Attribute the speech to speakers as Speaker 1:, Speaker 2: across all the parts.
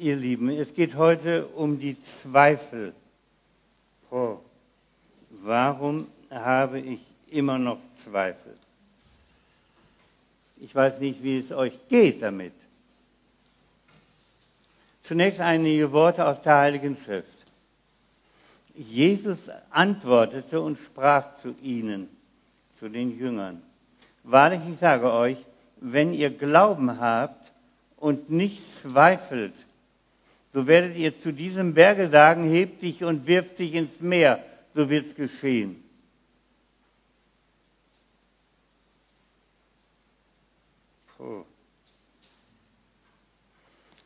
Speaker 1: Ihr Lieben, es geht heute um die Zweifel. Oh, warum habe ich immer noch Zweifel? Ich weiß nicht, wie es euch geht damit. Zunächst einige Worte aus der Heiligen Schrift. Jesus antwortete und sprach zu ihnen, zu den Jüngern. Wahrlich, ich sage euch, wenn ihr Glauben habt und nicht zweifelt, so werdet ihr zu diesem Berge sagen, heb dich und wirf dich ins Meer, so wird es geschehen.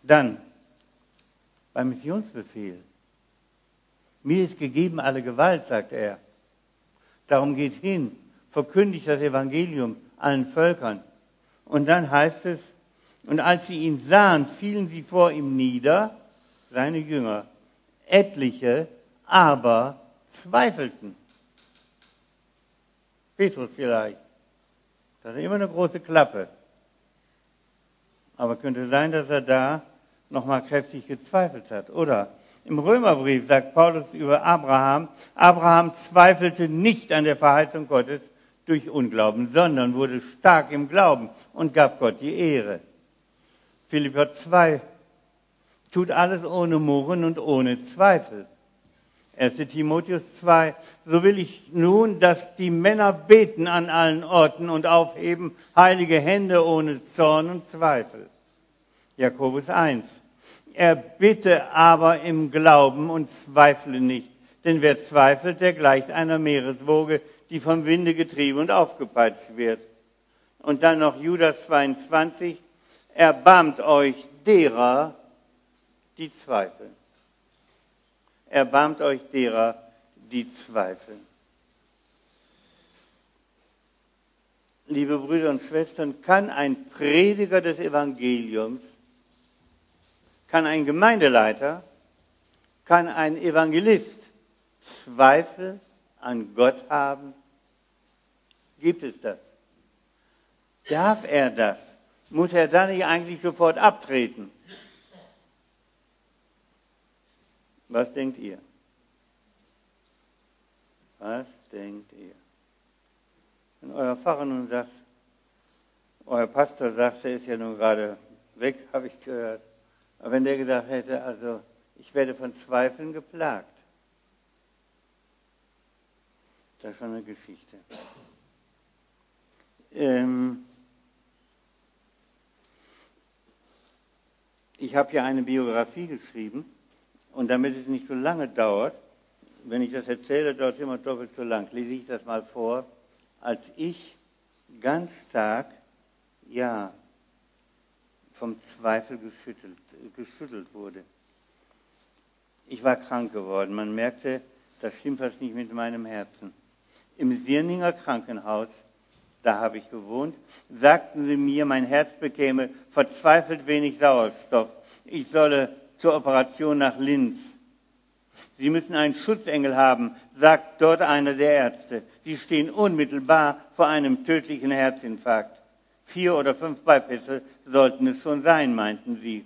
Speaker 1: Dann beim Missionsbefehl. Mir ist gegeben alle Gewalt, sagt er. Darum geht hin, verkündigt das Evangelium allen Völkern. Und dann heißt es, und als sie ihn sahen, fielen sie vor ihm nieder, seine Jünger, etliche aber zweifelten. Petrus vielleicht. Das ist immer eine große Klappe. Aber könnte sein, dass er da nochmal kräftig gezweifelt hat. Oder im Römerbrief sagt Paulus über Abraham, Abraham zweifelte nicht an der Verheißung Gottes durch Unglauben, sondern wurde stark im Glauben und gab Gott die Ehre. Philipper 2 tut alles ohne Murren und ohne Zweifel. 1. Timotheus 2, so will ich nun, dass die Männer beten an allen Orten und aufheben heilige Hände ohne Zorn und Zweifel. Jakobus 1, er bitte aber im Glauben und zweifle nicht. Denn wer zweifelt, der gleicht einer Meereswoge, die vom Winde getrieben und aufgepeitscht wird. Und dann noch Judas 22, erbarmt euch derer, die zweifeln. Erbarmt euch derer, die zweifeln. Liebe Brüder und Schwestern, kann ein Prediger des Evangeliums kann ein Gemeindeleiter, kann ein Evangelist Zweifel an Gott haben? Gibt es das? Darf er das? Muss er dann nicht eigentlich sofort abtreten? Was denkt ihr? Was denkt ihr? Wenn euer Pfarrer nun sagt, euer Pastor sagt, er ist ja nun gerade weg, habe ich gehört, aber wenn der gesagt hätte, also ich werde von Zweifeln geplagt, das ist schon eine Geschichte. Ähm ich habe ja eine Biografie geschrieben und damit es nicht so lange dauert, wenn ich das erzähle, dauert es immer doppelt so lang, lese ich das mal vor, als ich ganz stark, ja, vom Zweifel geschüttelt, geschüttelt wurde. Ich war krank geworden. Man merkte, da stimmt was nicht mit meinem Herzen. Im Sirninger Krankenhaus, da habe ich gewohnt, sagten sie mir, mein Herz bekäme verzweifelt wenig Sauerstoff. Ich solle zur Operation nach Linz. Sie müssen einen Schutzengel haben, sagt dort einer der Ärzte. Sie stehen unmittelbar vor einem tödlichen Herzinfarkt. Vier oder fünf Beipässe sollten es schon sein, meinten sie.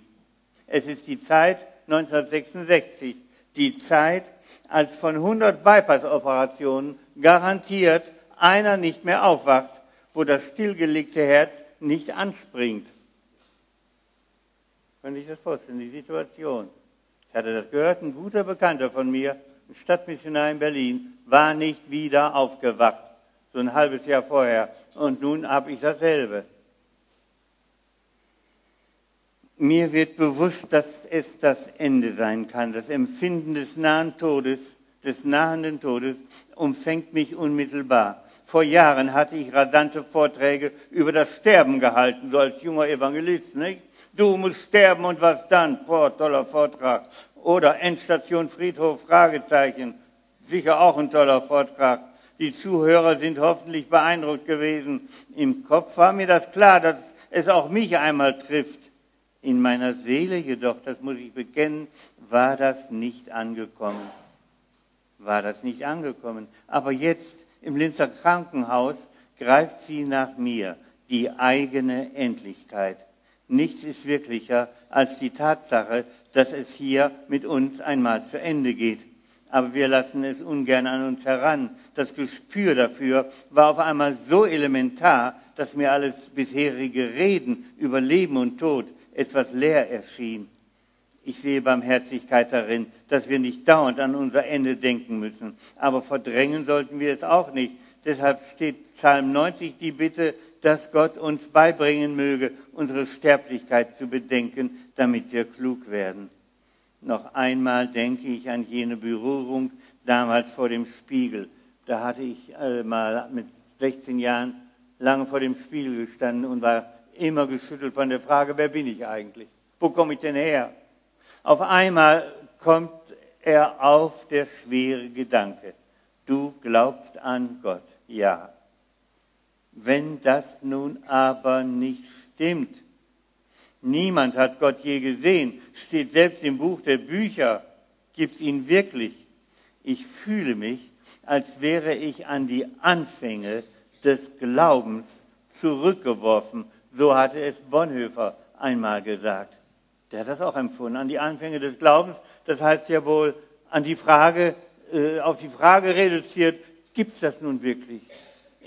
Speaker 1: Es ist die Zeit 1966, die Zeit, als von 100 Bypass-Operationen garantiert einer nicht mehr aufwacht, wo das stillgelegte Herz nicht anspringt. Sie sich das vorstellen, die Situation? Ich hatte das gehört, ein guter Bekannter von mir, ein Stadtmissionar in Berlin, war nicht wieder aufgewacht so ein halbes Jahr vorher. Und nun habe ich dasselbe. Mir wird bewusst, dass es das Ende sein kann. Das Empfinden des nahen Todes, des nahenden Todes, umfängt mich unmittelbar. Vor Jahren hatte ich rasante Vorträge über das Sterben gehalten, so als junger Evangelist, nicht? Du musst sterben und was dann? Boah, toller Vortrag. Oder Endstation Friedhof, Fragezeichen. Sicher auch ein toller Vortrag. Die Zuhörer sind hoffentlich beeindruckt gewesen. Im Kopf war mir das klar, dass es auch mich einmal trifft. In meiner Seele jedoch, das muss ich bekennen, war das nicht angekommen. War das nicht angekommen. Aber jetzt im Linzer Krankenhaus greift sie nach mir, die eigene Endlichkeit. Nichts ist wirklicher als die Tatsache, dass es hier mit uns einmal zu Ende geht. Aber wir lassen es ungern an uns heran. Das Gespür dafür war auf einmal so elementar, dass mir alles bisherige Reden über Leben und Tod etwas leer erschien. Ich sehe Barmherzigkeit darin, dass wir nicht dauernd an unser Ende denken müssen. Aber verdrängen sollten wir es auch nicht. Deshalb steht Psalm 90 die Bitte, dass Gott uns beibringen möge, unsere Sterblichkeit zu bedenken, damit wir klug werden. Noch einmal denke ich an jene Berührung damals vor dem Spiegel. Da hatte ich äh, mal mit 16 Jahren lange vor dem Spiegel gestanden und war immer geschüttelt von der Frage, wer bin ich eigentlich? Wo komme ich denn her? Auf einmal kommt er auf der schwere Gedanke. Du glaubst an Gott, ja. Wenn das nun aber nicht stimmt, niemand hat Gott je gesehen, steht selbst im Buch der Bücher, gibt es ihn wirklich. Ich fühle mich, als wäre ich an die Anfänge des Glaubens zurückgeworfen. So hatte es Bonhoeffer einmal gesagt. Der hat das auch empfunden, an die Anfänge des Glaubens. Das heißt ja wohl an die Frage, äh, auf die Frage reduziert, gibt es das nun wirklich?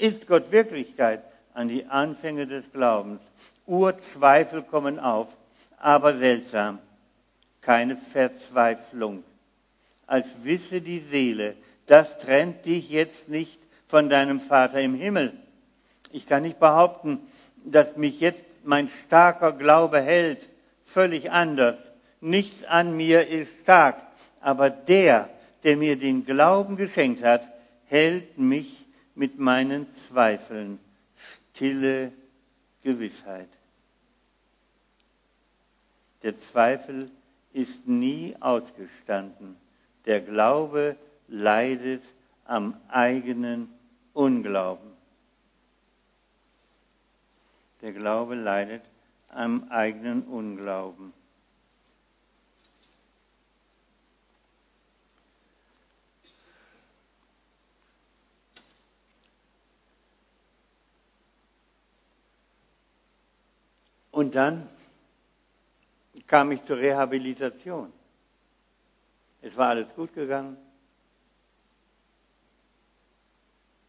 Speaker 1: Ist Gott Wirklichkeit? An die Anfänge des Glaubens. Urzweifel kommen auf, aber seltsam. Keine Verzweiflung. Als wisse die Seele, das trennt dich jetzt nicht von deinem Vater im Himmel. Ich kann nicht behaupten, dass mich jetzt mein starker Glaube hält, völlig anders. Nichts an mir ist stark, aber der, der mir den Glauben geschenkt hat, hält mich mit meinen Zweifeln. Stille Gewissheit. Der Zweifel ist nie ausgestanden. Der Glaube leidet am eigenen Unglauben. Der Glaube leidet am eigenen Unglauben. Und dann kam ich zur Rehabilitation. Es war alles gut gegangen.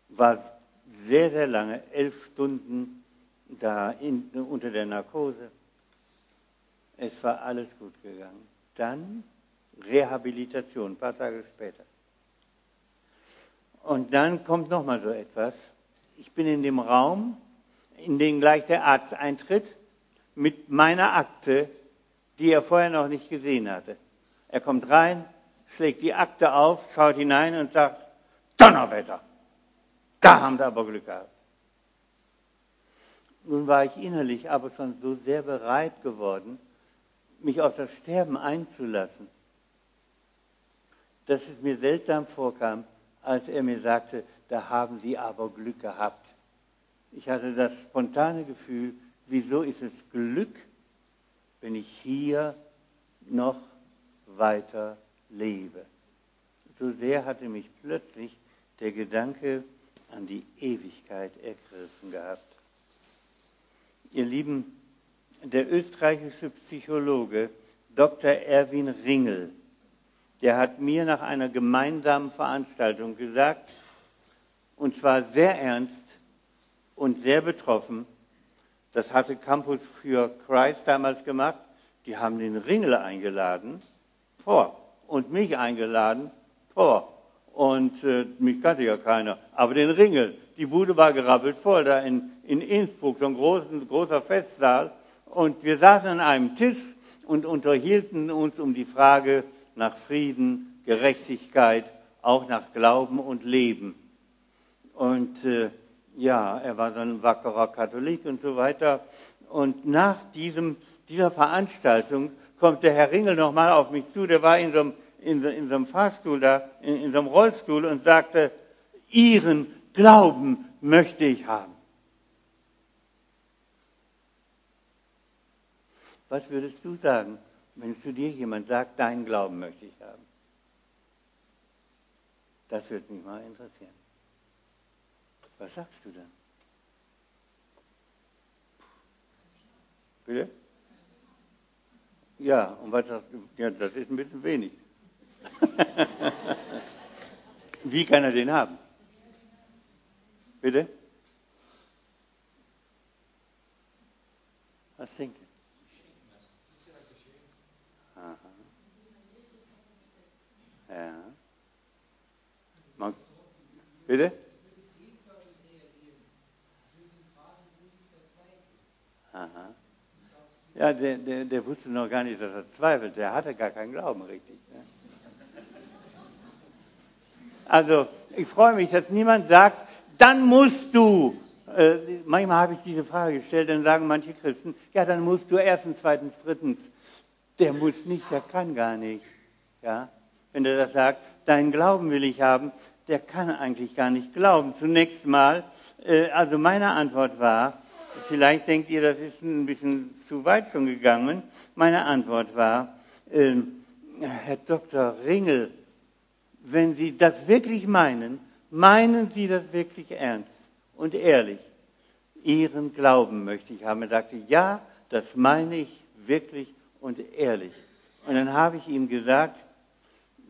Speaker 1: War sehr, sehr lange, elf Stunden da in, unter der Narkose. Es war alles gut gegangen. Dann Rehabilitation, ein paar Tage später. Und dann kommt nochmal so etwas. Ich bin in dem Raum, in den gleich der Arzt eintritt, mit meiner Akte, die er vorher noch nicht gesehen hatte. Er kommt rein, schlägt die Akte auf, schaut hinein und sagt, Donnerwetter, da haben sie aber Glück gehabt. Nun war ich innerlich aber schon so sehr bereit geworden, mich auf das Sterben einzulassen, dass es mir seltsam vorkam, als er mir sagte, da haben Sie aber Glück gehabt. Ich hatte das spontane Gefühl, wieso ist es Glück, wenn ich hier noch weiter lebe? So sehr hatte mich plötzlich der Gedanke an die Ewigkeit ergriffen gehabt. Ihr Lieben, der österreichische Psychologe Dr. Erwin Ringel, der hat mir nach einer gemeinsamen Veranstaltung gesagt, und zwar sehr ernst und sehr betroffen, das hatte Campus für Christ damals gemacht, die haben den Ringel eingeladen, vor, und mich eingeladen, vor. Und äh, mich kannte ja keiner, aber den Ringel, die Bude war gerappelt voll, da in, in Innsbruck, so ein großen, großer Festsaal. Und wir saßen an einem Tisch und unterhielten uns um die Frage nach Frieden, Gerechtigkeit, auch nach Glauben und Leben. Und äh, ja, er war so ein wackerer Katholik und so weiter. Und nach diesem, dieser Veranstaltung kommt der Herr Ringel nochmal auf mich zu, der war in so einem, in so, in so einem Fahrstuhl da, in, in so einem Rollstuhl und sagte, Ihren Glauben möchte ich haben. Was würdest du sagen, wenn zu dir jemand sagt, deinen Glauben möchte ich haben? Das würde mich mal interessieren. Was sagst du dann? Bitte? Ja, und was sagt, ja, das ist ein bisschen wenig. Wie kann er den haben? Bitte? Was denkt ihr? Aha. Ja. Man, bitte? Aha. Ja, der, der, der wusste noch gar nicht, dass er zweifelt. Der hatte gar keinen Glauben richtig. Ne? Also, ich freue mich, dass niemand sagt, dann musst du. Äh, manchmal habe ich diese Frage gestellt, dann sagen manche Christen, ja, dann musst du erstens, zweitens, drittens. Der muss nicht, der kann gar nicht. Ja? Wenn er das sagt, deinen Glauben will ich haben, der kann eigentlich gar nicht glauben. Zunächst mal, äh, also meine Antwort war, vielleicht denkt ihr, das ist ein bisschen zu weit schon gegangen. Meine Antwort war, äh, Herr Dr. Ringel, wenn Sie das wirklich meinen, meinen Sie das wirklich ernst und ehrlich? Ihren Glauben möchte ich haben. Er sagte, ja, das meine ich wirklich und ehrlich. Und dann habe ich ihm gesagt,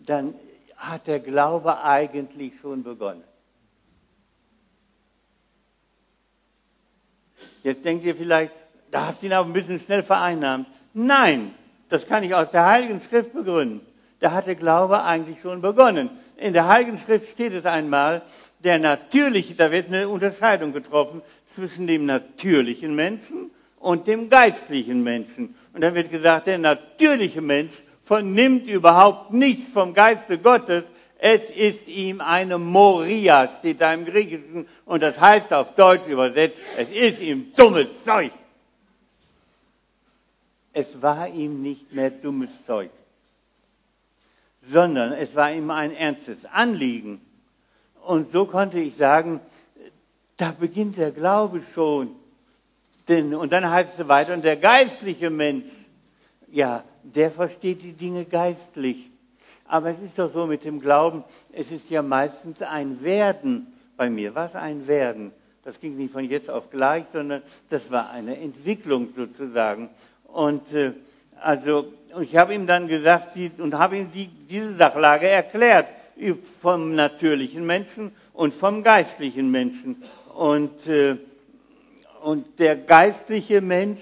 Speaker 1: dann hat der Glaube eigentlich schon begonnen. Jetzt denkt ihr vielleicht, da hast du ihn aber ein bisschen schnell vereinnahmt. Nein, das kann ich aus der Heiligen Schrift begründen. Da hat der Glaube eigentlich schon begonnen. In der Heiligen Schrift steht es einmal, der natürliche, da wird eine Unterscheidung getroffen zwischen dem natürlichen Menschen und dem geistlichen Menschen. Und dann wird gesagt, der natürliche Mensch vernimmt überhaupt nichts vom Geiste Gottes. Es ist ihm eine Moria, steht da im Griechischen, und das heißt auf Deutsch übersetzt, es ist ihm dummes Zeug. Es war ihm nicht mehr dummes Zeug, sondern es war ihm ein ernstes Anliegen. Und so konnte ich sagen, da beginnt der Glaube schon. Denn, und dann heißt es weiter, und der geistliche Mensch, ja, der versteht die Dinge geistlich. Aber es ist doch so mit dem Glauben, es ist ja meistens ein Werden bei mir. Was ein Werden? Das ging nicht von jetzt auf gleich, sondern das war eine Entwicklung sozusagen. Und äh, also ich habe ihm dann gesagt die, und habe ihm die, diese Sachlage erklärt vom natürlichen Menschen und vom geistlichen Menschen. Und, äh, und der geistliche Mensch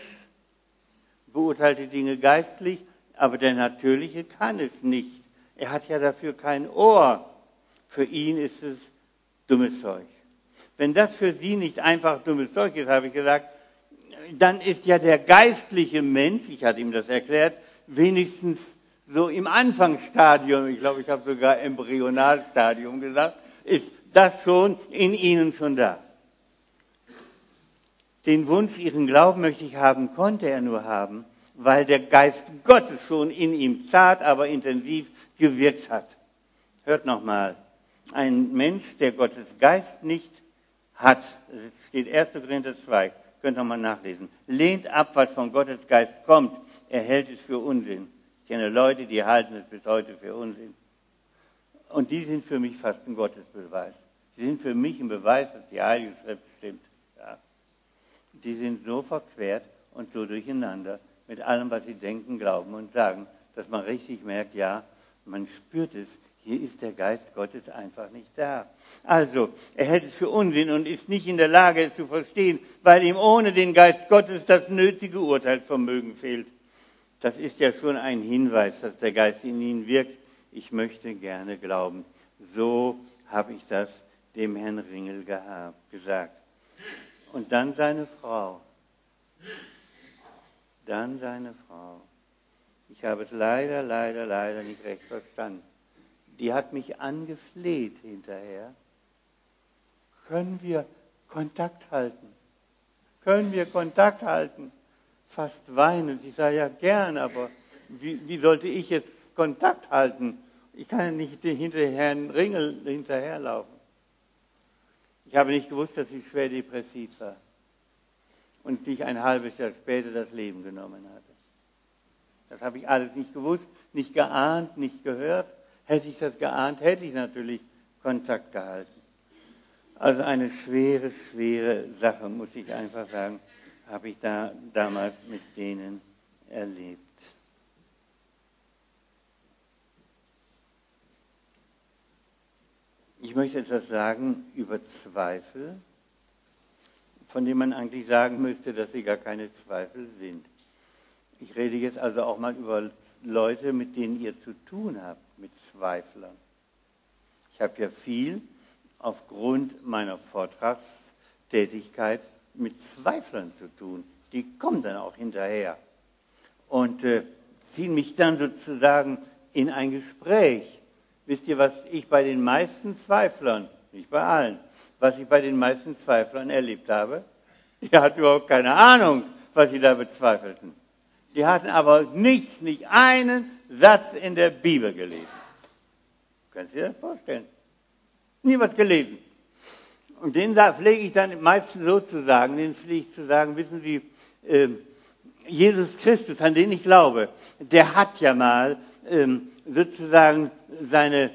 Speaker 1: beurteilt die Dinge geistlich, aber der natürliche kann es nicht. Er hat ja dafür kein Ohr. Für ihn ist es dummes Zeug. Wenn das für Sie nicht einfach dummes Zeug ist, habe ich gesagt, dann ist ja der geistliche Mensch, ich hatte ihm das erklärt, wenigstens so im Anfangsstadium, ich glaube, ich habe sogar Embryonalstadium gesagt, ist das schon in Ihnen schon da. Den Wunsch, ihren Glauben möchte ich haben, konnte er nur haben, weil der Geist Gottes schon in ihm zart, aber intensiv gewirkt hat. Hört nochmal, ein Mensch, der Gottes Geist nicht hat, das steht 1. Korinther 2, könnt ihr mal nachlesen, lehnt ab, was von Gottes Geist kommt, er hält es für Unsinn. Ich kenne Leute, die halten es bis heute für Unsinn. Und die sind für mich fast ein Gottesbeweis. Sie sind für mich ein Beweis, dass die Heilige Schrift stimmt. Ja. Die sind so verquert und so durcheinander mit allem, was sie denken, glauben und sagen, dass man richtig merkt, ja, man spürt es, hier ist der Geist Gottes einfach nicht da. Also, er hält es für Unsinn und ist nicht in der Lage, es zu verstehen, weil ihm ohne den Geist Gottes das nötige Urteilsvermögen fehlt. Das ist ja schon ein Hinweis, dass der Geist in ihnen wirkt. Ich möchte gerne glauben. So habe ich das dem Herrn Ringel gesagt. Und dann seine Frau. Dann seine Frau. Ich habe es leider, leider, leider nicht recht verstanden. Die hat mich angefleht hinterher. Können wir Kontakt halten? Können wir Kontakt halten? Fast weinend. Ich sage ja gern, aber wie, wie sollte ich jetzt Kontakt halten? Ich kann ja nicht hinter Herrn Ringel hinterherlaufen. Ich habe nicht gewusst, dass sie schwer depressiv war und sich ein halbes Jahr später das Leben genommen hatte. Das habe ich alles nicht gewusst, nicht geahnt, nicht gehört. Hätte ich das geahnt, hätte ich natürlich Kontakt gehalten. Also eine schwere, schwere Sache, muss ich einfach sagen, habe ich da damals mit denen erlebt. Ich möchte etwas sagen über Zweifel, von dem man eigentlich sagen müsste, dass sie gar keine Zweifel sind. Ich rede jetzt also auch mal über Leute, mit denen ihr zu tun habt, mit Zweiflern. Ich habe ja viel aufgrund meiner Vortragstätigkeit mit Zweiflern zu tun. Die kommen dann auch hinterher und äh, ziehen mich dann sozusagen in ein Gespräch. Wisst ihr, was ich bei den meisten Zweiflern, nicht bei allen, was ich bei den meisten Zweiflern erlebt habe? Die hatten überhaupt keine Ahnung, was sie da bezweifelten. Die hatten aber nichts, nicht einen Satz in der Bibel gelesen. Kannst du dir das vorstellen? Nie gelesen. Und den pflege ich dann meistens so zu sagen, den pflege ich zu sagen, wissen Sie, äh, Jesus Christus, an den ich glaube, der hat ja mal ähm, sozusagen seine,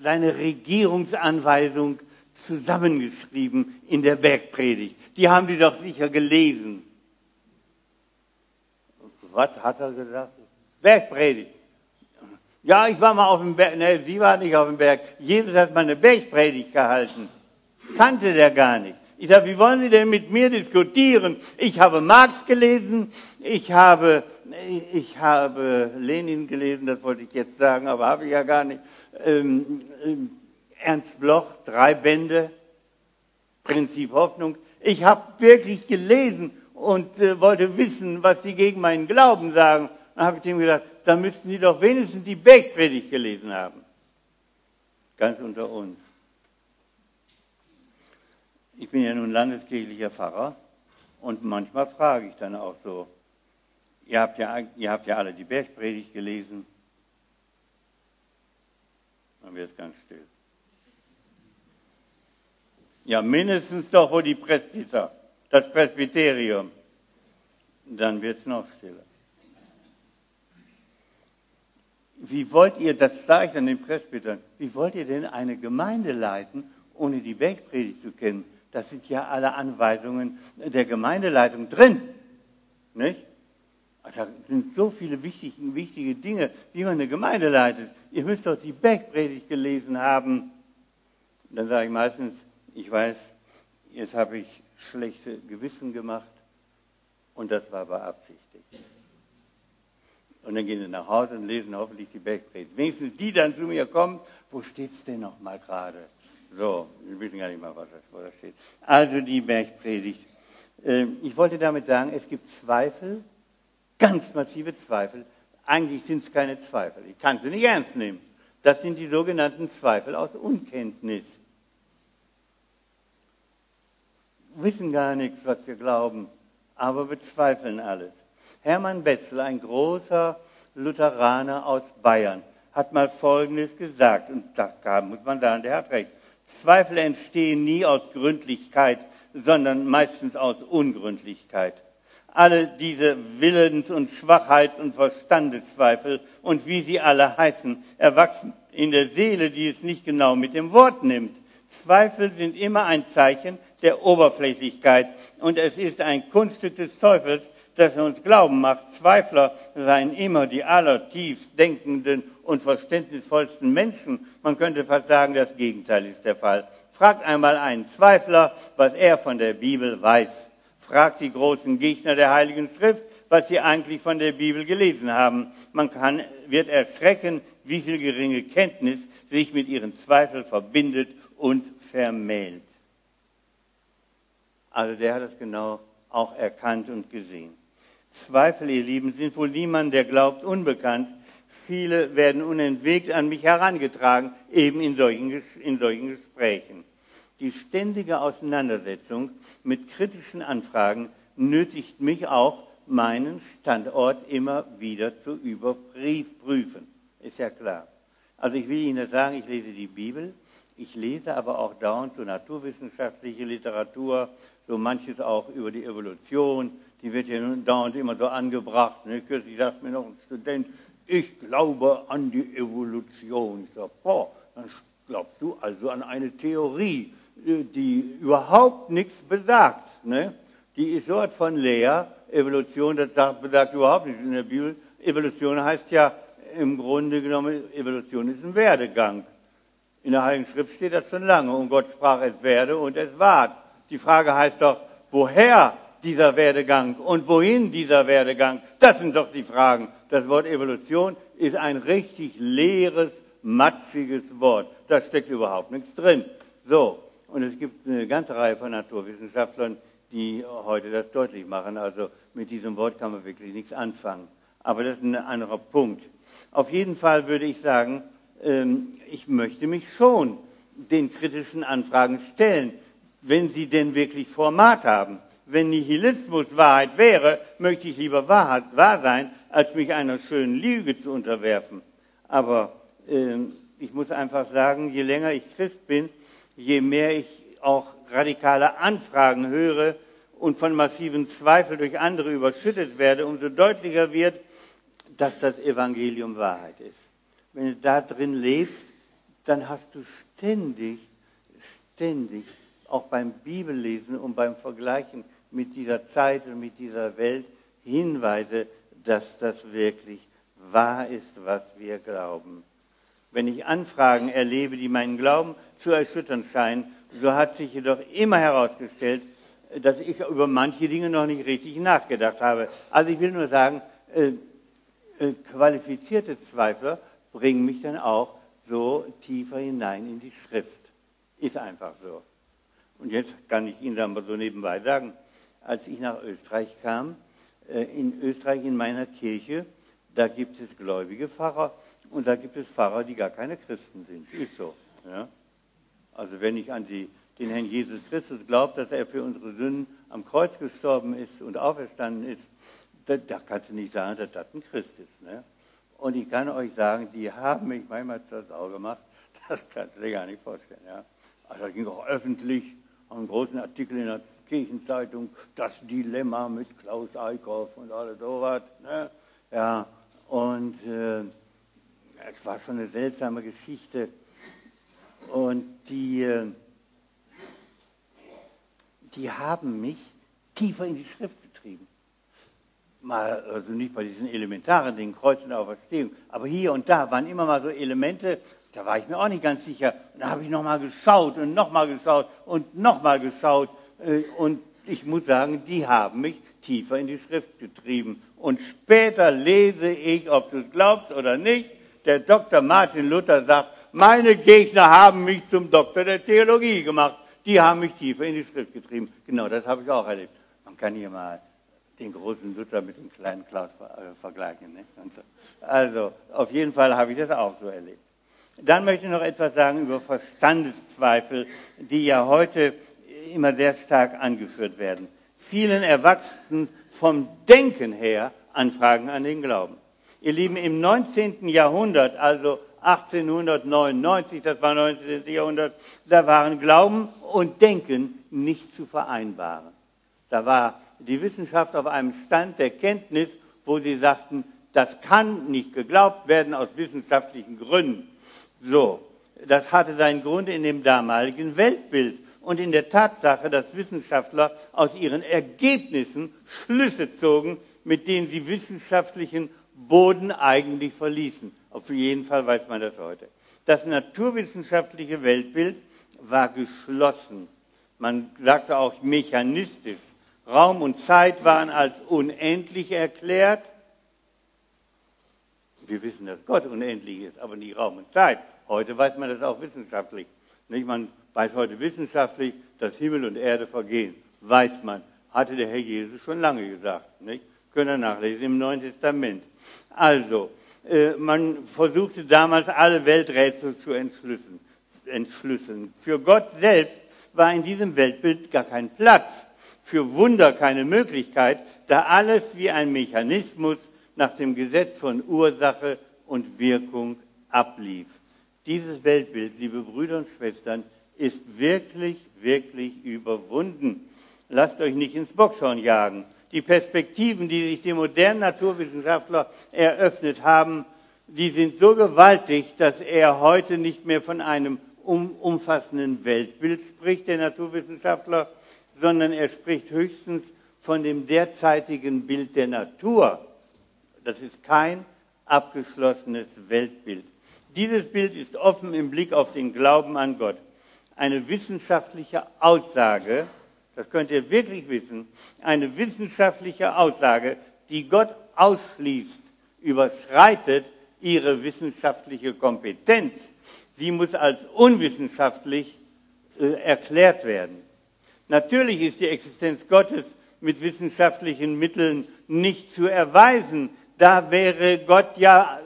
Speaker 1: seine Regierungsanweisung zusammengeschrieben in der Bergpredigt. Die haben Sie doch sicher gelesen. Was hat er gesagt? Bergpredigt. Ja, ich war mal auf dem Berg. Ne, Sie waren nicht auf dem Berg. Jesus hat mal eine Bergpredigt gehalten. Kannte der gar nicht. Ich sage, wie wollen Sie denn mit mir diskutieren? Ich habe Marx gelesen, ich habe, ich habe Lenin gelesen, das wollte ich jetzt sagen, aber habe ich ja gar nicht. Ähm, ähm, Ernst Bloch, drei Bände, Prinzip Hoffnung. Ich habe wirklich gelesen und äh, wollte wissen, was Sie gegen meinen Glauben sagen. Dann habe ich ihm gesagt, da müssten Sie doch wenigstens die Bergpredigt gelesen haben. Ganz unter uns. Ich bin ja nun landeskirchlicher Pfarrer und manchmal frage ich dann auch so, ihr habt ja, ihr habt ja alle die Bergpredigt gelesen. Dann wird es ganz still. Ja, mindestens doch wohl die Presbyter, das Presbyterium. Dann wird es noch stiller. Wie wollt ihr, das sage ich dann den Presbytern, wie wollt ihr denn eine Gemeinde leiten, ohne die Bergpredigt zu kennen? Das sind ja alle Anweisungen der Gemeindeleitung drin. Nicht? Da sind so viele wichtige, wichtige Dinge, wie man eine Gemeinde leitet. Ihr müsst doch die Bergpredigt gelesen haben. Dann sage ich meistens, ich weiß, jetzt habe ich schlechte Gewissen gemacht und das war beabsichtigt. Und dann gehen sie nach Hause und lesen hoffentlich die Bergpredigt. Wenigstens die dann zu mir kommen, wo steht es denn noch mal gerade? So, wir wissen gar nicht mal, was da steht. Also die Bergpredigt. Ähm, ich wollte damit sagen, es gibt Zweifel, ganz massive Zweifel. Eigentlich sind es keine Zweifel. Ich kann sie nicht ernst nehmen. Das sind die sogenannten Zweifel aus Unkenntnis. Wissen gar nichts, was wir glauben, aber bezweifeln alles. Hermann Betzel, ein großer Lutheraner aus Bayern, hat mal Folgendes gesagt, und da muss man sagen, der hat recht. Zweifel entstehen nie aus Gründlichkeit, sondern meistens aus Ungründlichkeit. Alle diese Willens- und Schwachheits- und Verstandeszweifel und wie sie alle heißen, erwachsen in der Seele, die es nicht genau mit dem Wort nimmt. Zweifel sind immer ein Zeichen der Oberflächlichkeit und es ist ein Kunststück des Teufels, dass er uns glauben macht, Zweifler seien immer die allertiefst denkenden und verständnisvollsten Menschen. Man könnte fast sagen, das Gegenteil ist der Fall. Fragt einmal einen Zweifler, was er von der Bibel weiß. Fragt die großen Gegner der Heiligen Schrift, was sie eigentlich von der Bibel gelesen haben. Man kann, wird erschrecken, wie viel geringe Kenntnis sich mit ihren Zweifeln verbindet und vermählt. Also der hat es genau auch erkannt und gesehen. Zweifel, ihr Lieben, sind wohl niemand, der glaubt, unbekannt. Viele werden unentwegt an mich herangetragen, eben in solchen, in solchen Gesprächen. Die ständige Auseinandersetzung mit kritischen Anfragen nötigt mich auch, meinen Standort immer wieder zu überprüfen. Ist ja klar. Also ich will Ihnen sagen, ich lese die Bibel, ich lese aber auch dauernd so naturwissenschaftliche Literatur, so manches auch über die Evolution, die wird ja dauernd immer so angebracht. Ne? Kürzlich sagt mir noch ein Student, ich glaube an die Evolution. Ich sage, boah, dann glaubst du also an eine Theorie, äh, die überhaupt nichts besagt. Ne? Die ist so von leer. Evolution, das sagt, besagt überhaupt nichts in der Bibel. Evolution heißt ja im Grunde genommen, Evolution ist ein Werdegang. In der Heiligen Schrift steht das schon lange. Und Gott sprach, es werde und es ward. Die Frage heißt doch, woher dieser Werdegang und wohin dieser Werdegang? Das sind doch die Fragen. Das Wort Evolution ist ein richtig leeres, matschiges Wort. Da steckt überhaupt nichts drin. So, und es gibt eine ganze Reihe von Naturwissenschaftlern, die heute das deutlich machen. Also mit diesem Wort kann man wirklich nichts anfangen. Aber das ist ein anderer Punkt. Auf jeden Fall würde ich sagen, ich möchte mich schon den kritischen Anfragen stellen, wenn sie denn wirklich Format haben. Wenn Nihilismus Wahrheit wäre, möchte ich lieber wahr, sein, als mich einer schönen Lüge zu unterwerfen. Aber äh, ich muss einfach sagen, je länger ich Christ bin, je mehr ich auch radikale Anfragen höre und von massiven Zweifeln durch andere überschüttet werde, umso deutlicher wird, dass das Evangelium Wahrheit ist. Wenn du da drin lebst, dann hast du ständig, ständig, auch beim Bibellesen und beim Vergleichen mit dieser Zeit und mit dieser Welt Hinweise, dass das wirklich wahr ist, was wir glauben. Wenn ich Anfragen erlebe, die meinen Glauben zu erschüttern scheinen, so hat sich jedoch immer herausgestellt, dass ich über manche Dinge noch nicht richtig nachgedacht habe. Also ich will nur sagen, äh, äh, qualifizierte Zweifler bringen mich dann auch so tiefer hinein in die Schrift. Ist einfach so. Und jetzt kann ich Ihnen dann mal so nebenbei sagen, als ich nach Österreich kam, äh, in Österreich in meiner Kirche, da gibt es gläubige Pfarrer und da gibt es Pfarrer, die gar keine Christen sind. Ist so. Ja? Also wenn ich an die, den Herrn Jesus Christus glaube, dass er für unsere Sünden am Kreuz gestorben ist und auferstanden ist, da, da kannst du nicht sagen, dass das ein Christ ist. Ne? Und ich kann euch sagen, die haben mich manchmal das Auge gemacht, das kannst du dir gar nicht vorstellen. Ja? Also das ging auch öffentlich, einen großen Artikel in der Kirchenzeitung, das Dilemma mit Klaus Eickhoff und alles sowas. Ne? Ja, und äh, es war schon eine seltsame Geschichte. Und die, äh, die haben mich tiefer in die Schrift getrieben. Mal, also nicht bei diesen elementaren Dingen, Kreuz und Auferstehung, aber hier und da waren immer mal so Elemente, da war ich mir auch nicht ganz sicher. Und da habe ich nochmal geschaut und nochmal geschaut und nochmal geschaut. Äh, und ich muss sagen, die haben mich tiefer in die Schrift getrieben. Und später lese ich, ob du es glaubst oder nicht, der Dr. Martin Luther sagt, meine Gegner haben mich zum Doktor der Theologie gemacht. Die haben mich tiefer in die Schrift getrieben. Genau, das habe ich auch erlebt. Man kann hier mal den großen Luther mit dem kleinen Klaus äh, vergleichen. Ne? Also, auf jeden Fall habe ich das auch so erlebt. Dann möchte ich noch etwas sagen über Verstandeszweifel, die ja heute immer sehr stark angeführt werden. Vielen Erwachsenen vom Denken her Anfragen an den Glauben. Ihr Lieben, im 19. Jahrhundert, also 1899, das war 19. Jahrhundert, da waren Glauben und Denken nicht zu vereinbaren. Da war die Wissenschaft auf einem Stand der Kenntnis, wo sie sagten, das kann nicht geglaubt werden aus wissenschaftlichen Gründen. So, das hatte seinen Grund in dem damaligen Weltbild und in der Tatsache, dass Wissenschaftler aus ihren Ergebnissen Schlüsse zogen, mit denen sie wissenschaftlichen Boden eigentlich verließen. Auf jeden Fall weiß man das heute. Das naturwissenschaftliche Weltbild war geschlossen. Man sagte auch mechanistisch. Raum und Zeit waren als unendlich erklärt. Wir wissen, dass Gott unendlich ist, aber nicht Raum und Zeit. Heute weiß man das auch wissenschaftlich. Nicht? Man weiß heute wissenschaftlich, dass Himmel und Erde vergehen. Weiß man. Hatte der Herr Jesus schon lange gesagt. Nicht? Können wir nachlesen im Neuen Testament. Also, äh, man versuchte damals alle Welträtsel zu entschlüsseln, entschlüsseln. Für Gott selbst war in diesem Weltbild gar kein Platz, für Wunder keine Möglichkeit, da alles wie ein Mechanismus nach dem Gesetz von Ursache und Wirkung ablief. Dieses Weltbild, liebe Brüder und Schwestern, ist wirklich, wirklich überwunden. Lasst euch nicht ins Boxhorn jagen die Perspektiven, die sich die modernen Naturwissenschaftler eröffnet haben, die sind so gewaltig, dass er heute nicht mehr von einem umfassenden Weltbild spricht, der Naturwissenschaftler, sondern er spricht höchstens von dem derzeitigen Bild der Natur. Das ist kein abgeschlossenes Weltbild. Dieses Bild ist offen im Blick auf den Glauben an Gott. Eine wissenschaftliche Aussage, das könnt ihr wirklich wissen, eine wissenschaftliche Aussage, die Gott ausschließt, überschreitet ihre wissenschaftliche Kompetenz. Sie muss als unwissenschaftlich äh, erklärt werden. Natürlich ist die Existenz Gottes mit wissenschaftlichen Mitteln nicht zu erweisen. Da wäre Gott ja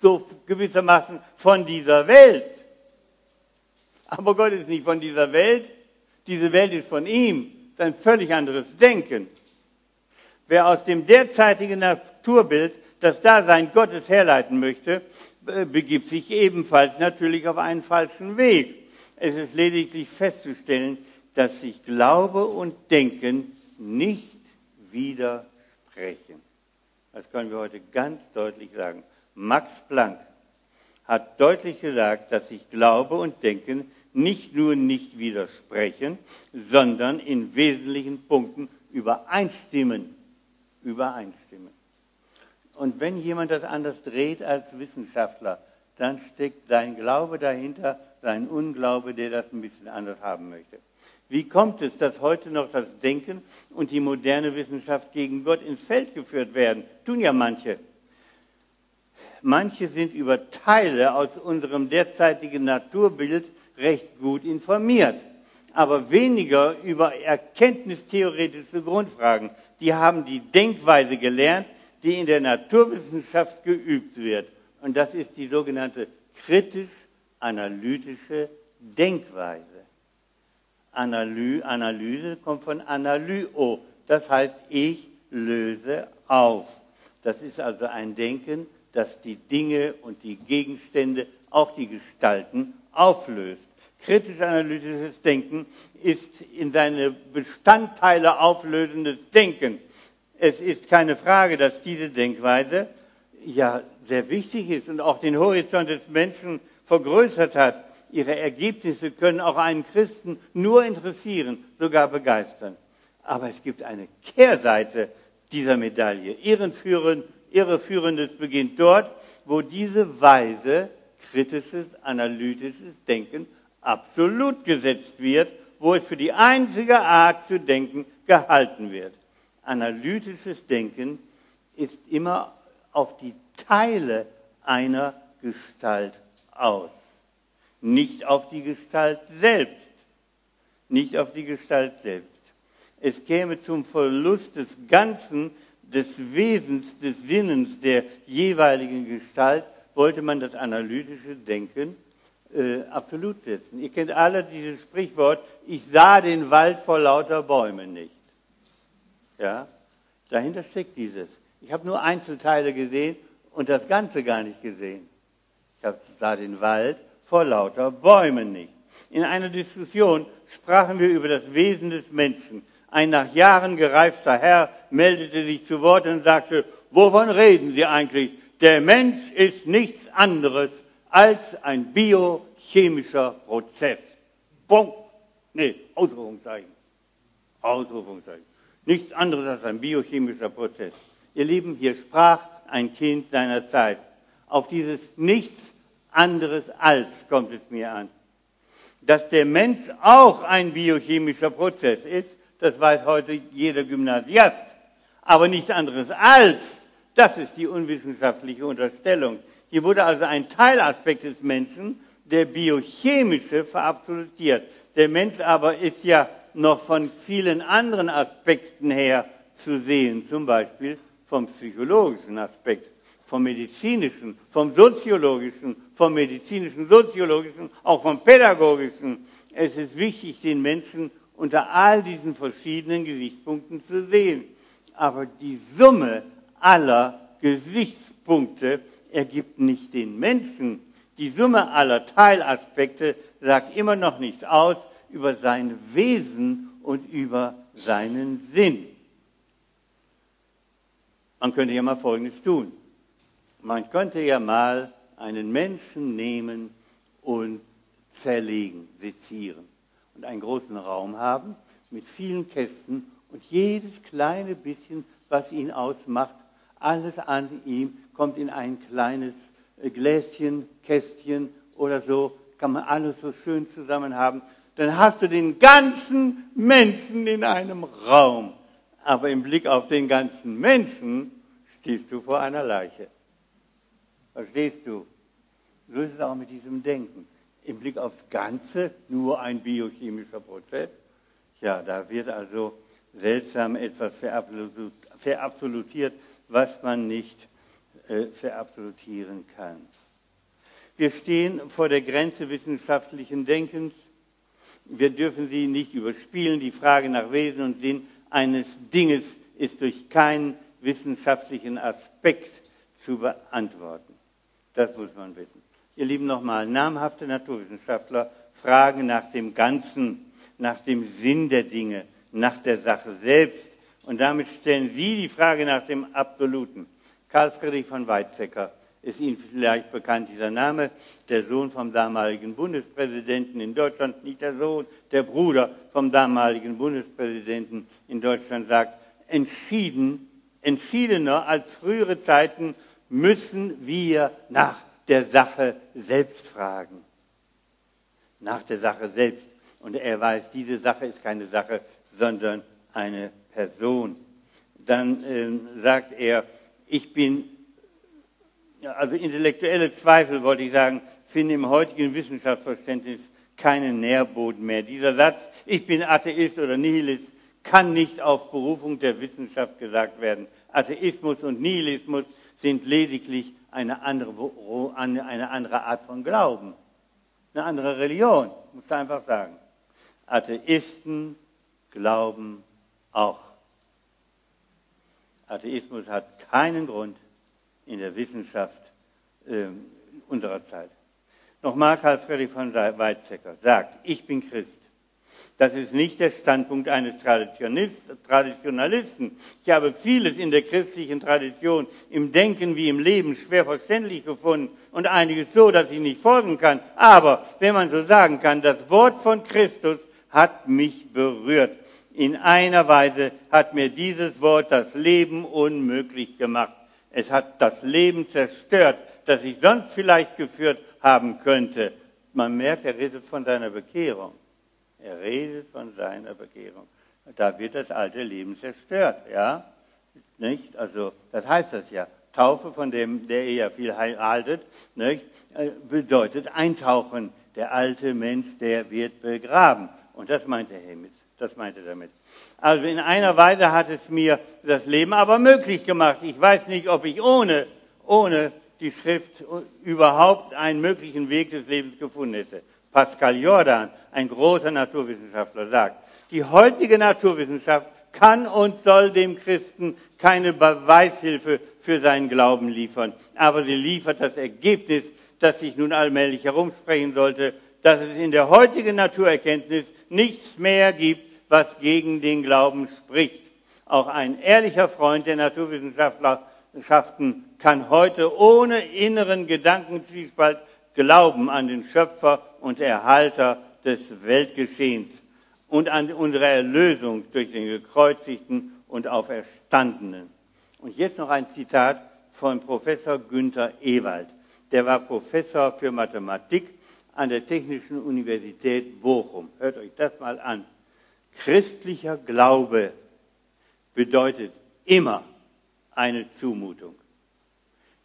Speaker 1: so gewissermaßen von dieser Welt. Aber Gott ist nicht von dieser Welt. Diese Welt ist von ihm. Das ist ein völlig anderes Denken. Wer aus dem derzeitigen Naturbild das Dasein Gottes herleiten möchte, begibt sich ebenfalls natürlich auf einen falschen Weg. Es ist lediglich festzustellen, dass sich Glaube und Denken nicht widersprechen. Das können wir heute ganz deutlich sagen. Max Planck hat deutlich gesagt, dass sich Glaube und Denken nicht nur nicht widersprechen, sondern in wesentlichen Punkten übereinstimmen. Übereinstimmen. Und wenn jemand das anders dreht als Wissenschaftler, dann steckt sein Glaube dahinter, sein Unglaube, der das ein bisschen anders haben möchte. Wie kommt es, dass heute noch das Denken und die moderne Wissenschaft gegen Gott ins Feld geführt werden? Tun ja manche. Manche sind über Teile aus unserem derzeitigen Naturbild recht gut informiert, aber weniger über erkenntnistheoretische Grundfragen. Die haben die Denkweise gelernt, die in der Naturwissenschaft geübt wird. Und das ist die sogenannte kritisch-analytische Denkweise. Analyse kommt von Analyo, das heißt, ich löse auf. Das ist also ein Denken, das die Dinge und die Gegenstände, auch die Gestalten, auflöst. Kritisch-analytisches Denken ist in seine Bestandteile auflösendes Denken. Es ist keine Frage, dass diese Denkweise ja sehr wichtig ist und auch den Horizont des Menschen vergrößert hat. Ihre Ergebnisse können auch einen Christen nur interessieren, sogar begeistern. Aber es gibt eine Kehrseite dieser Medaille. Irreführendes beginnt dort, wo diese Weise kritisches, analytisches Denken absolut gesetzt wird, wo es für die einzige Art zu denken gehalten wird. Analytisches Denken ist immer auf die Teile einer Gestalt aus, nicht auf die Gestalt selbst, nicht auf die Gestalt selbst. Es käme zum Verlust des Ganzen, des Wesens, des Sinnens der jeweiligen Gestalt, wollte man das analytische Denken äh, absolut setzen. Ihr kennt alle dieses Sprichwort, ich sah den Wald vor lauter Bäumen nicht. Ja, dahinter steckt dieses. Ich habe nur Einzelteile gesehen und das Ganze gar nicht gesehen. Ich sah den Wald vor lauter Bäumen nicht. In einer Diskussion sprachen wir über das Wesen des Menschen. Ein nach Jahren gereifter Herr meldete sich zu Wort und sagte, wovon reden Sie eigentlich? Der Mensch ist nichts anderes als ein biochemischer Prozess. Punkt. Nee, Ausrufungszeichen. Ausrufungszeichen. Nichts anderes als ein biochemischer Prozess. Ihr Lieben, hier sprach ein Kind seiner Zeit. Auf dieses nichts anderes als kommt es mir an. Dass der Mensch auch ein biochemischer Prozess ist, das weiß heute jeder Gymnasiast. Aber nichts anderes als, das ist die unwissenschaftliche Unterstellung. Hier wurde also ein Teilaspekt des Menschen, der biochemische, verabsolutiert. Der Mensch aber ist ja noch von vielen anderen Aspekten her zu sehen, zum Beispiel vom psychologischen Aspekt, vom medizinischen, vom soziologischen, vom medizinischen, soziologischen, auch vom pädagogischen. Es ist wichtig, den Menschen unter all diesen verschiedenen Gesichtspunkten zu sehen. Aber die Summe aller Gesichtspunkte ergibt nicht den Menschen. Die Summe aller Teilaspekte sagt immer noch nichts aus über sein Wesen und über seinen Sinn. Man könnte ja mal Folgendes tun. Man könnte ja mal einen Menschen nehmen und zerlegen, sezieren und einen großen Raum haben mit vielen Kästen und jedes kleine bisschen, was ihn ausmacht, alles an ihm kommt in ein kleines äh, Gläschen, Kästchen oder so, kann man alles so schön zusammen haben. Dann hast du den ganzen Menschen in einem Raum. Aber im Blick auf den ganzen Menschen stehst du vor einer Leiche. Verstehst du? So ist es auch mit diesem Denken. Im Blick aufs Ganze nur ein biochemischer Prozess. Ja, da wird also seltsam etwas verabsolutiert, was man nicht äh, verabsolutieren kann. Wir stehen vor der Grenze wissenschaftlichen Denkens. Wir dürfen sie nicht überspielen. Die Frage nach Wesen und Sinn eines Dinges ist durch keinen wissenschaftlichen Aspekt zu beantworten. Das muss man wissen. Ihr Lieben, nochmal, namhafte Naturwissenschaftler fragen nach dem Ganzen, nach dem Sinn der Dinge, nach der Sache selbst. Und damit stellen Sie die Frage nach dem Absoluten. Karl Friedrich von Weizsäcker ist Ihnen vielleicht bekannt, dieser Name, der Sohn vom damaligen Bundespräsidenten in Deutschland, nicht der Sohn, der Bruder vom damaligen Bundespräsidenten in Deutschland sagt, entschieden, entschiedener als frühere Zeiten müssen wir nach der Sache selbst fragen. Nach der Sache selbst. Und er weiß, diese Sache ist keine Sache, sondern eine Person. Dann äh, sagt er, ich bin, also intellektuelle Zweifel, wollte ich sagen, finden im heutigen Wissenschaftsverständnis keinen Nährboden mehr. Dieser Satz, ich bin Atheist oder Nihilist, kann nicht auf Berufung der Wissenschaft gesagt werden. Atheismus und Nihilismus sind lediglich eine andere, eine andere Art von Glauben, eine andere Religion, muss man einfach sagen. Atheisten glauben auch. Atheismus hat keinen Grund in der Wissenschaft äh, unserer Zeit. Nochmal Karl Friedrich von Weizsäcker sagt, ich bin Christ. Das ist nicht der Standpunkt eines Traditionalisten. Ich habe vieles in der christlichen Tradition im Denken wie im Leben schwer verständlich gefunden und einiges so, dass ich nicht folgen kann. Aber wenn man so sagen kann, das Wort von Christus hat mich berührt. In einer Weise hat mir dieses Wort das Leben unmöglich gemacht. Es hat das Leben zerstört, das ich sonst vielleicht geführt haben könnte. Man merkt, er redet von seiner Bekehrung. Er redet von seiner Bekehrung. Da wird das alte Leben zerstört, ja? Nicht? Also, das heißt das ja. Taufe, von dem, der ihr ja viel haltet, nicht? Äh, bedeutet eintauchen. Der alte Mensch, der wird begraben. Und das meinte Hemit. Das meinte er damit. Also in einer Weise hat es mir das Leben aber möglich gemacht. Ich weiß nicht, ob ich ohne, ohne die Schrift überhaupt einen möglichen Weg des Lebens gefunden hätte. Pascal Jordan, ein großer Naturwissenschaftler, sagt, die heutige Naturwissenschaft kann und soll dem Christen keine Beweishilfe für seinen Glauben liefern, aber sie liefert das Ergebnis, das sich nun allmählich herumsprechen sollte, dass es in der heutigen Naturerkenntnis nichts mehr gibt, was gegen den Glauben spricht. Auch ein ehrlicher Freund der Naturwissenschaften kann heute ohne inneren Gedankenzwiespalt glauben an den Schöpfer und Erhalter des Weltgeschehens und an unsere Erlösung durch den gekreuzigten und auferstandenen. Und jetzt noch ein Zitat von Professor Günther Ewald. Der war Professor für Mathematik an der Technischen Universität Bochum. Hört euch das mal an. Christlicher Glaube bedeutet immer eine Zumutung.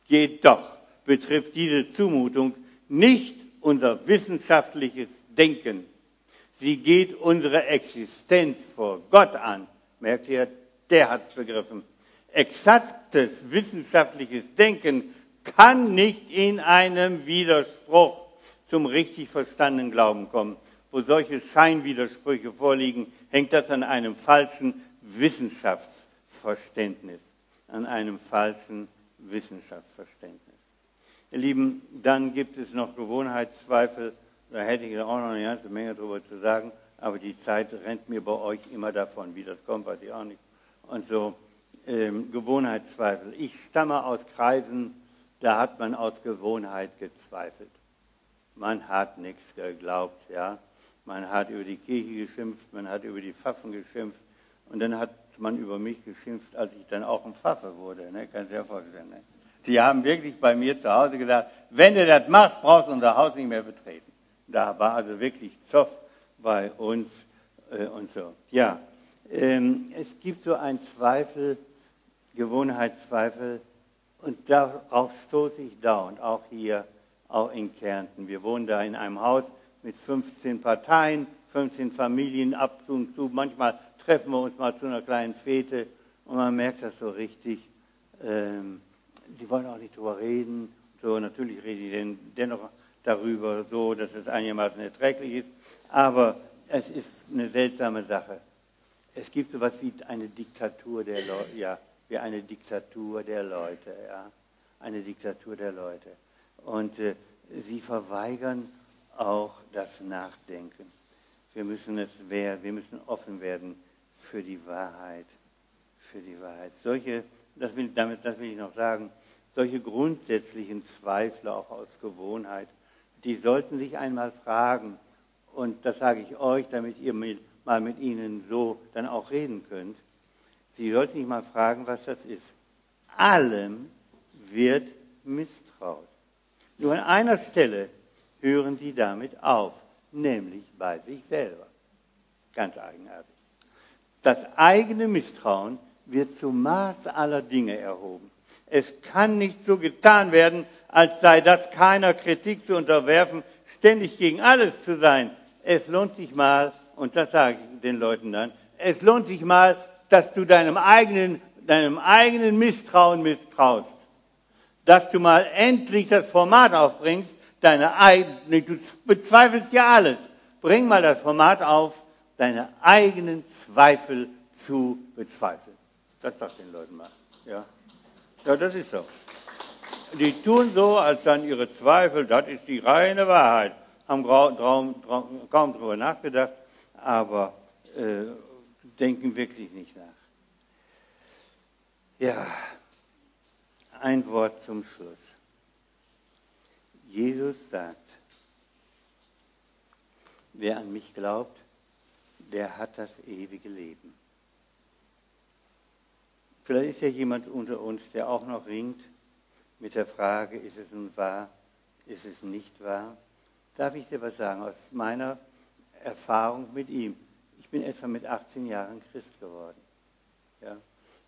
Speaker 1: Jedoch betrifft diese Zumutung nicht unser wissenschaftliches Denken. Sie geht unsere Existenz vor Gott an. Merkt ihr, der hat es begriffen. Exaktes wissenschaftliches Denken kann nicht in einem Widerspruch zum richtig verstandenen Glauben kommen. Wo solche Scheinwidersprüche vorliegen, hängt das an einem falschen Wissenschaftsverständnis. An einem falschen Wissenschaftsverständnis. Ihr Lieben, dann gibt es noch Gewohnheitszweifel. Da hätte ich auch noch eine ganze Menge drüber zu sagen, aber die Zeit rennt mir bei euch immer davon. Wie das kommt, weiß ich auch nicht. Und so ähm, Gewohnheitszweifel. Ich stamme aus Kreisen, da hat man aus Gewohnheit gezweifelt. Man hat nichts geglaubt, ja. Man hat über die Kirche geschimpft, man hat über die Pfaffen geschimpft und dann hat man über mich geschimpft, als ich dann auch ein Pfaffe wurde. Ne? Kannst du dir vorstellen. Ne? Die haben wirklich bei mir zu Hause gesagt, wenn du das machst, brauchst du unser Haus nicht mehr betreten. Da war also wirklich Zoff bei uns äh, und so. Ja, ähm, es gibt so einen Zweifel, Gewohnheitszweifel, und darauf stoße ich dauernd, auch hier, auch in Kärnten. Wir wohnen da in einem Haus mit 15 Parteien, 15 Familien ab und zu. Manchmal treffen wir uns mal zu einer kleinen Fete und man merkt das so richtig. Ähm, die wollen auch nicht drüber reden. So, natürlich reden die dennoch darüber, so, dass es einigermaßen erträglich ist. Aber es ist eine seltsame Sache. Es gibt so etwas wie eine Diktatur der Leute, ja, wie eine Diktatur der Leute, ja, eine Diktatur der Leute. Und äh, sie verweigern auch das Nachdenken. Wir müssen es wir müssen offen werden für die Wahrheit, für die Wahrheit. Solche, das will, damit, das will ich noch sagen, solche grundsätzlichen Zweifel auch aus Gewohnheit, die sollten sich einmal fragen, und das sage ich euch, damit ihr mal mit ihnen so dann auch reden könnt. Sie sollten sich mal fragen, was das ist. Allem wird misstraut. Nur an einer Stelle hören sie damit auf, nämlich bei sich selber. Ganz eigenartig. Das eigene Misstrauen wird zum Maß aller Dinge erhoben. Es kann nicht so getan werden, als sei das keiner Kritik zu unterwerfen, ständig gegen alles zu sein es lohnt sich mal, und das sage ich den Leuten dann, es lohnt sich mal, dass du deinem eigenen, deinem eigenen Misstrauen misstraust. Dass du mal endlich das Format aufbringst, deine eigene, du bezweifelst ja alles. Bring mal das Format auf, deine eigenen Zweifel zu bezweifeln. Das sagt den Leuten mal. Ja, ja das ist so. Die tun so, als dann ihre Zweifel, das ist die reine Wahrheit haben kaum darüber nachgedacht, aber äh, denken wirklich nicht nach. Ja, ein Wort zum Schluss. Jesus sagt, wer an mich glaubt, der hat das ewige Leben. Vielleicht ist ja jemand unter uns, der auch noch ringt mit der Frage, ist es nun wahr, ist es nicht wahr? darf ich dir was sagen aus meiner Erfahrung mit ihm. Ich bin etwa mit 18 Jahren Christ geworden. Ja.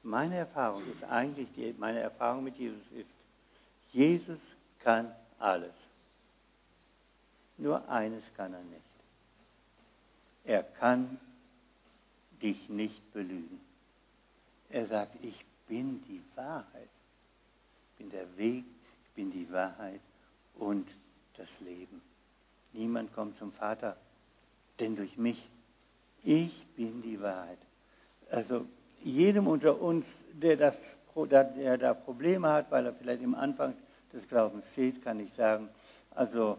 Speaker 1: Meine Erfahrung ist eigentlich, die, meine Erfahrung mit Jesus ist, Jesus kann alles. Nur eines kann er nicht. Er kann dich nicht belügen. Er sagt, ich bin die Wahrheit. Ich bin der Weg, ich bin die Wahrheit und das Leben. Niemand kommt zum Vater, denn durch mich. Ich bin die Wahrheit. Also jedem unter uns, der, das, der da Probleme hat, weil er vielleicht im Anfang des Glaubens steht, kann ich sagen, also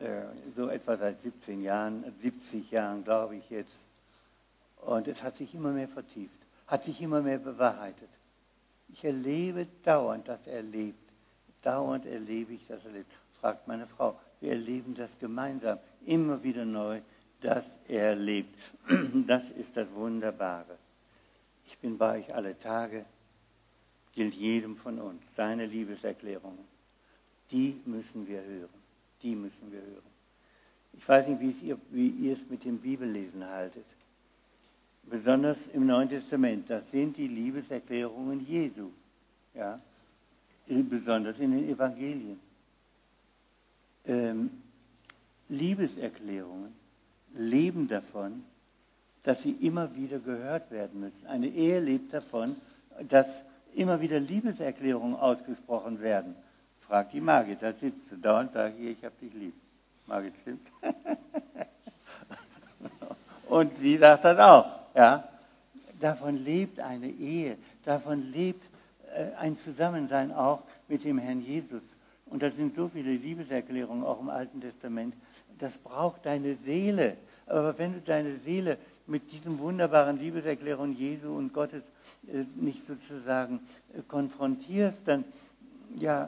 Speaker 1: äh, so etwa seit 17 Jahren, 70 Jahren glaube ich jetzt. Und es hat sich immer mehr vertieft, hat sich immer mehr bewahrheitet. Ich erlebe dauernd, dass er lebt. Dauernd erlebe ich, dass er lebt. Fragt meine Frau, wir erleben das gemeinsam, immer wieder neu, dass er lebt. Das ist das Wunderbare. Ich bin bei euch alle Tage, gilt jedem von uns. Seine Liebeserklärungen, die müssen wir hören. Die müssen wir hören. Ich weiß nicht, ihr, wie ihr es mit dem Bibellesen haltet. Besonders im Neuen Testament, das sind die Liebeserklärungen Jesu. Ja? Besonders in den Evangelien ähm, Liebeserklärungen leben davon, dass sie immer wieder gehört werden müssen. Eine Ehe lebt davon, dass immer wieder Liebeserklärungen ausgesprochen werden. Fragt die Margit, da sitzt du da und sagt, ich habe dich lieb. Margit stimmt. und sie sagt das auch. Ja? Davon lebt eine Ehe, davon lebt äh, ein Zusammensein auch mit dem Herrn Jesus. Und da sind so viele Liebeserklärungen auch im Alten Testament. Das braucht deine Seele. Aber wenn du deine Seele mit diesen wunderbaren Liebeserklärungen Jesu und Gottes äh, nicht sozusagen äh, konfrontierst, dann, ja,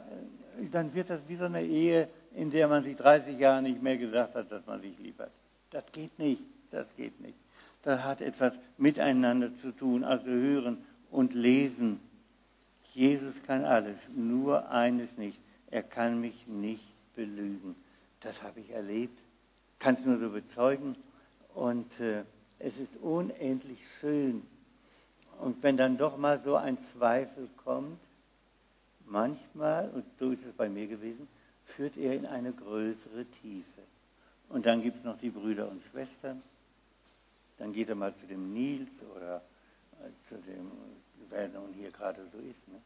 Speaker 1: äh, dann wird das wie so eine Ehe, in der man sich 30 Jahre nicht mehr gesagt hat, dass man sich lieb hat. Das geht nicht. Das geht nicht. Das hat etwas miteinander zu tun, also hören und lesen. Jesus kann alles, nur eines nicht er kann mich nicht belügen. Das habe ich erlebt, kann es nur so bezeugen. Und äh, es ist unendlich schön. Und wenn dann doch mal so ein Zweifel kommt, manchmal, und so ist es bei mir gewesen, führt er in eine größere Tiefe. Und dann gibt es noch die Brüder und Schwestern. Dann geht er mal zu dem Nils oder äh, zu dem, wer nun hier gerade so ist. Ne?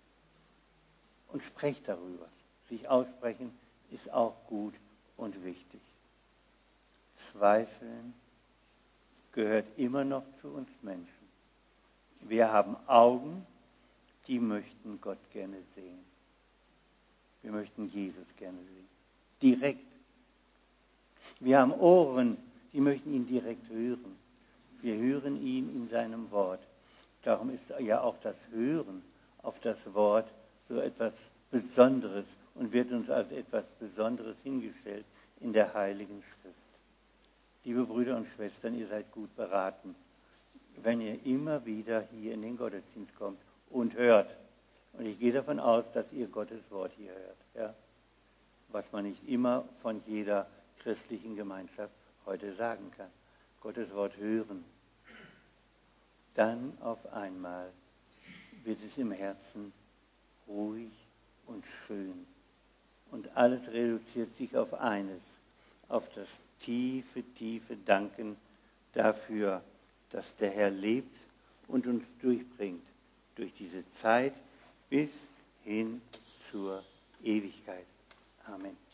Speaker 1: Und spricht darüber. Sich aussprechen ist auch gut und wichtig. Zweifeln gehört immer noch zu uns Menschen. Wir haben Augen, die möchten Gott gerne sehen. Wir möchten Jesus gerne sehen. Direkt. Wir haben Ohren, die möchten ihn direkt hören. Wir hören ihn in seinem Wort. Darum ist ja auch das Hören auf das Wort so etwas Besonderes und wird uns als etwas Besonderes hingestellt in der Heiligen Schrift. Liebe Brüder und Schwestern, ihr seid gut beraten, wenn ihr immer wieder hier in den Gottesdienst kommt und hört. Und ich gehe davon aus, dass ihr Gottes Wort hier hört. Ja? Was man nicht immer von jeder christlichen Gemeinschaft heute sagen kann. Gottes Wort hören. Dann auf einmal wird es im Herzen ruhig und schön. Und alles reduziert sich auf eines, auf das tiefe, tiefe Danken dafür, dass der Herr lebt und uns durchbringt durch diese Zeit bis hin zur Ewigkeit. Amen.